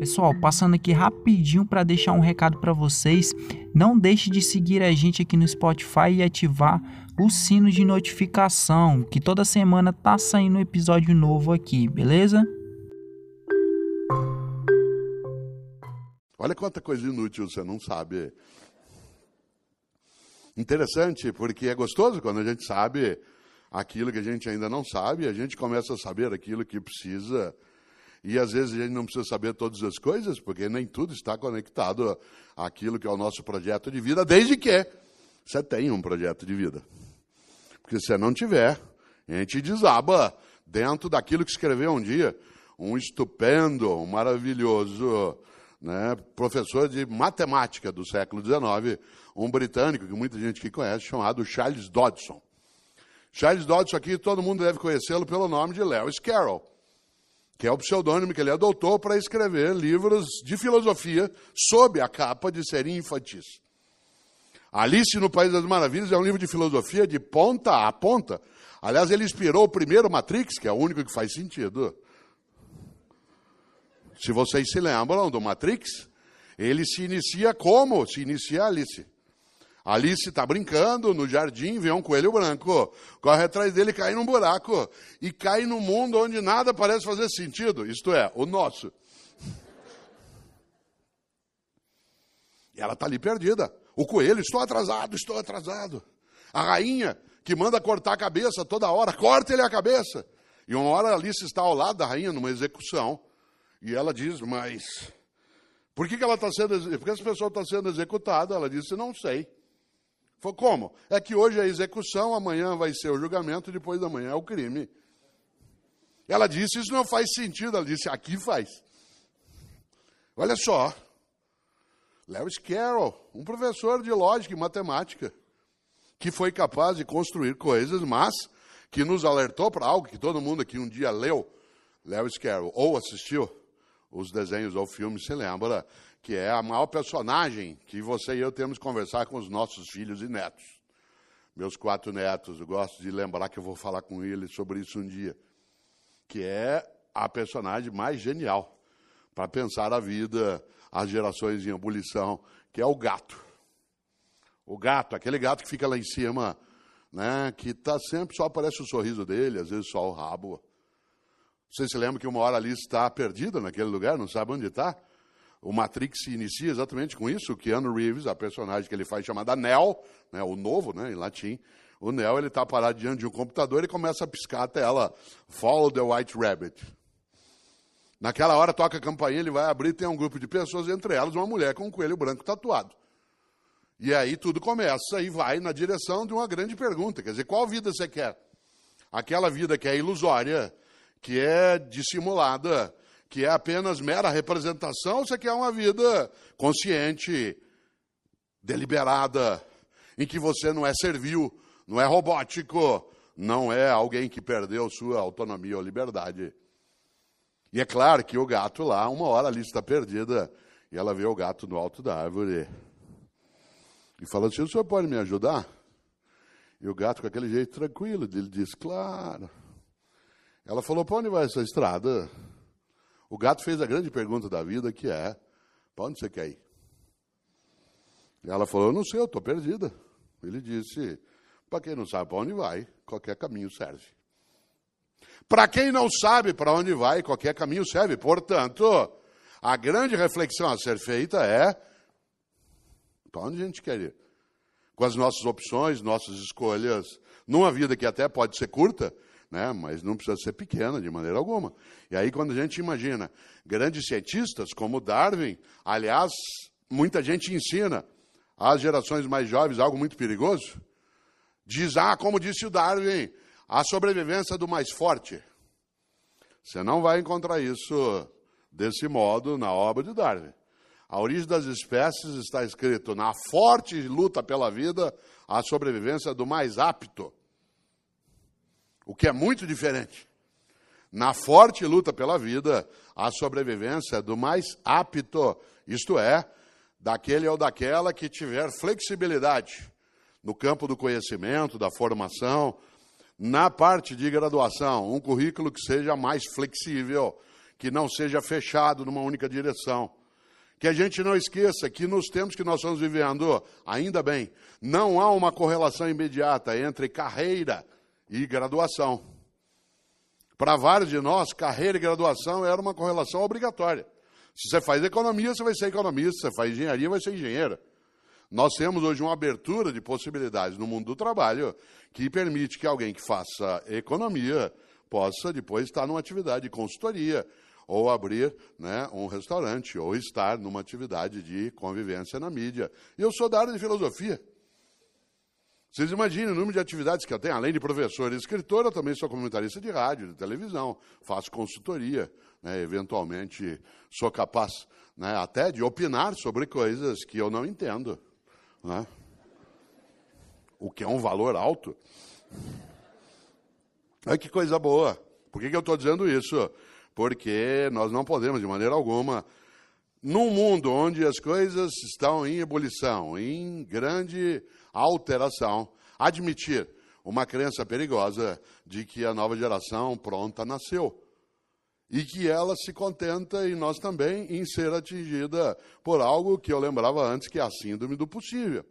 Pessoal, passando aqui rapidinho para deixar um recado para vocês. Não deixe de seguir a gente aqui no Spotify e ativar o sino de notificação, que toda semana tá saindo um episódio novo aqui, beleza? Olha quanta coisa inútil você não sabe. Interessante, porque é gostoso quando a gente sabe aquilo que a gente ainda não sabe, a gente começa a saber aquilo que precisa. E às vezes a gente não precisa saber todas as coisas, porque nem tudo está conectado àquilo que é o nosso projeto de vida, desde que você tenha um projeto de vida. Porque se não tiver, a gente desaba dentro daquilo que escreveu um dia um estupendo, um maravilhoso né, professor de matemática do século XIX, um britânico que muita gente aqui conhece, chamado Charles Dodson. Charles Dodson aqui, todo mundo deve conhecê-lo pelo nome de Lewis Carroll, que é o pseudônimo que ele adotou para escrever livros de filosofia sob a capa de serem infantis. Alice no País das Maravilhas é um livro de filosofia de ponta a ponta. Aliás, ele inspirou o primeiro Matrix, que é o único que faz sentido. Se vocês se lembram do Matrix, ele se inicia como? Se inicia Alice. Alice está brincando no jardim, vê um coelho branco, corre atrás dele, cai num buraco e cai num mundo onde nada parece fazer sentido, isto é, o nosso. E ela está ali perdida. O coelho, estou atrasado, estou atrasado. A rainha, que manda cortar a cabeça toda hora, corta ele a cabeça. E uma hora Alice está ao lado da rainha numa execução. E ela diz, mas por que, que ela está sendo, por que essa pessoa está sendo executada? Ela disse, não sei. Falei, como? É que hoje é a execução, amanhã vai ser o julgamento, depois da manhã é o crime. Ela disse, isso não faz sentido. Ela disse, aqui faz. Olha só. Lewis Carroll, um professor de lógica e matemática, que foi capaz de construir coisas, mas que nos alertou para algo que todo mundo aqui um dia leu, Lewis Carroll, ou assistiu, os desenhos ou filmes se lembra que é a maior personagem que você e eu temos que conversar com os nossos filhos e netos. Meus quatro netos, eu gosto de lembrar que eu vou falar com eles sobre isso um dia. Que é a personagem mais genial para pensar a vida, as gerações em ebulição, que é o gato. O gato, aquele gato que fica lá em cima, né, que tá sempre só aparece o sorriso dele, às vezes só o rabo. Você se lembra que uma hora ali está perdida naquele lugar, não sabe onde está? O Matrix se inicia exatamente com isso. O Keanu Reeves, a personagem que ele faz chamada Neo, né, o novo, né, em latim. O Neo ele está parado diante de um computador e começa a piscar a tela. Follow the White Rabbit. Naquela hora toca a campainha, ele vai abrir, tem um grupo de pessoas, entre elas uma mulher com um coelho branco tatuado. E aí tudo começa e vai na direção de uma grande pergunta. Quer dizer, qual vida você quer? Aquela vida que é ilusória, que é dissimulada, que é apenas mera representação, você quer uma vida consciente, deliberada, em que você não é servil, não é robótico, não é alguém que perdeu sua autonomia ou liberdade. E é claro que o gato lá, uma hora ali está perdida, e ela vê o gato no alto da árvore. E fala assim: o senhor pode me ajudar? E o gato, com aquele jeito tranquilo, ele diz: claro. Ela falou: para onde vai essa estrada? O gato fez a grande pergunta da vida, que é: para onde você quer ir? Ela falou: eu não sei, eu estou perdida. Ele disse: para quem não sabe para onde vai, qualquer caminho serve. Para quem não sabe para onde vai, qualquer caminho serve. Portanto, a grande reflexão a ser feita é: para onde a gente quer ir? Com as nossas opções, nossas escolhas, numa vida que até pode ser curta, né? mas não precisa ser pequena de maneira alguma. E aí, quando a gente imagina grandes cientistas como Darwin, aliás, muita gente ensina às gerações mais jovens algo muito perigoso. Diz, ah, como disse o Darwin, a sobrevivência do mais forte. Você não vai encontrar isso desse modo na obra de Darwin. A origem das espécies está escrito na forte luta pela vida, a sobrevivência do mais apto o que é muito diferente. Na forte luta pela vida, a sobrevivência do mais apto, isto é, daquele ou daquela que tiver flexibilidade no campo do conhecimento, da formação, na parte de graduação, um currículo que seja mais flexível, que não seja fechado numa única direção. Que a gente não esqueça que nos tempos que nós estamos vivendo, ainda bem, não há uma correlação imediata entre carreira e graduação. Para vários de nós, carreira e graduação era uma correlação obrigatória. Se você faz economia, você vai ser economista, se você faz engenharia, vai ser engenheiro. Nós temos hoje uma abertura de possibilidades no mundo do trabalho que permite que alguém que faça economia possa depois estar numa atividade de consultoria, ou abrir né, um restaurante, ou estar numa atividade de convivência na mídia. Eu sou da área de filosofia. Vocês imaginem o número de atividades que eu tenho, além de professor e escritor, eu também sou comentarista de rádio, de televisão, faço consultoria, né, eventualmente sou capaz né, até de opinar sobre coisas que eu não entendo. Né? O que é um valor alto. Ai, que coisa boa. Por que, que eu estou dizendo isso? porque nós não podemos, de maneira alguma, num mundo onde as coisas estão em ebulição, em grande alteração, admitir uma crença perigosa de que a nova geração pronta nasceu. E que ela se contenta, e nós também, em ser atingida por algo que eu lembrava antes, que é a síndrome do possível.